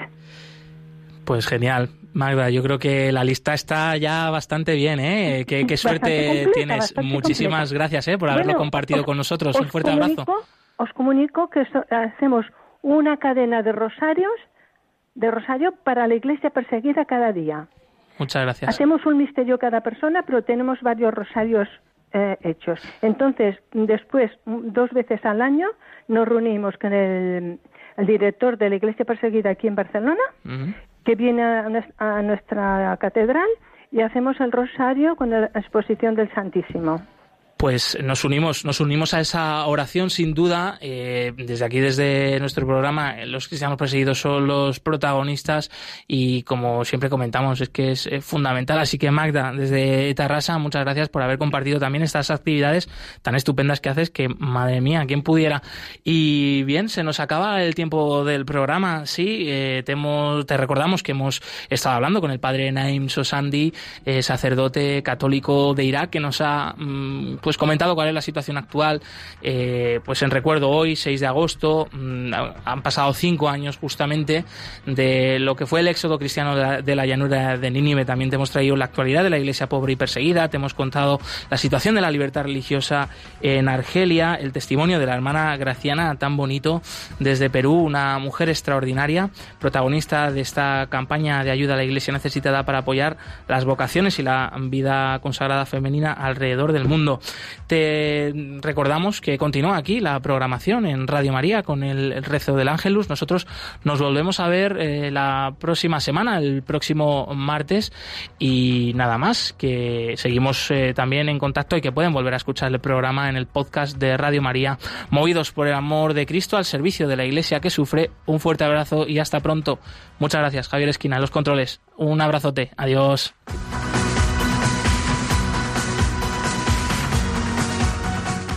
Speaker 1: pues genial. Magda, yo creo que la lista está ya bastante bien, ¿eh? [laughs] Qué, qué suerte
Speaker 14: completa,
Speaker 1: tienes. Muchísimas
Speaker 14: completa.
Speaker 1: gracias, ¿eh? Por haberlo
Speaker 14: Bueno,
Speaker 1: compartido
Speaker 14: os-
Speaker 1: con nosotros.
Speaker 14: os
Speaker 1: Un fuerte abrazo.
Speaker 14: comunico- Os comunico que so- hacemos una cadena de rosarios, de rosario para la iglesia perseguida cada día.
Speaker 1: Muchas gracias.
Speaker 14: Hacemos un misterio cada persona, pero tenemos varios rosarios eh, hechos. Entonces, después, mm, dos veces al año, nos reunimos con el, el director de la iglesia perseguida aquí en Barcelona,
Speaker 1: Ujú.
Speaker 14: Que viene a, a nuestra catedral y hacemos el rosario con la exposición del Santísimo.
Speaker 1: Pues nos unimos, nos unimos a esa oración sin duda. eh, desde aquí, desde nuestro programa, los cristianos perseguidos son los protagonistas y como siempre comentamos, es que es eh, fundamental. Así que Magda, desde Tarrasa, muchas gracias por haber compartido también estas actividades tan estupendas que haces que, madre mía, quién pudiera. Y bien, se nos acaba el tiempo del programa. Sí, eh, te, hemos- te recordamos que hemos estado hablando con el padre Naim Sosandi, eh, sacerdote católico de Irak, que nos ha mm, pues comentado cuál es la situación actual. Eh, pues en recuerdo hoy, 6 de agosto, mm, han pasado cinco años justamente de lo que fue el éxodo cristiano de la, de la llanura de Nínive. También te hemos traído la actualidad de la iglesia pobre y perseguida. Te hemos contado la situación de la libertad religiosa en Argelia, el testimonio de la hermana Graciana, tan bonito, desde Perú, una mujer extraordinaria, protagonista de esta campaña de ayuda a la iglesia necesitada para apoyar las vocaciones y la vida consagrada femenina alrededor del mundo. Te recordamos que continúa aquí la programación en Radio María con el, rezo del Ángelus. Nosotros nos volvemos a ver eh, la próxima semana, el próximo martes. Y nada más, que seguimos eh, también en contacto y que pueden volver a escuchar el programa en el podcast de Radio María, movidos por el amor de Cristo al servicio de la Iglesia que sufre. Un fuerte abrazo y hasta pronto. Muchas gracias, Javier Esquina, los controles. Un abrazote. Adiós.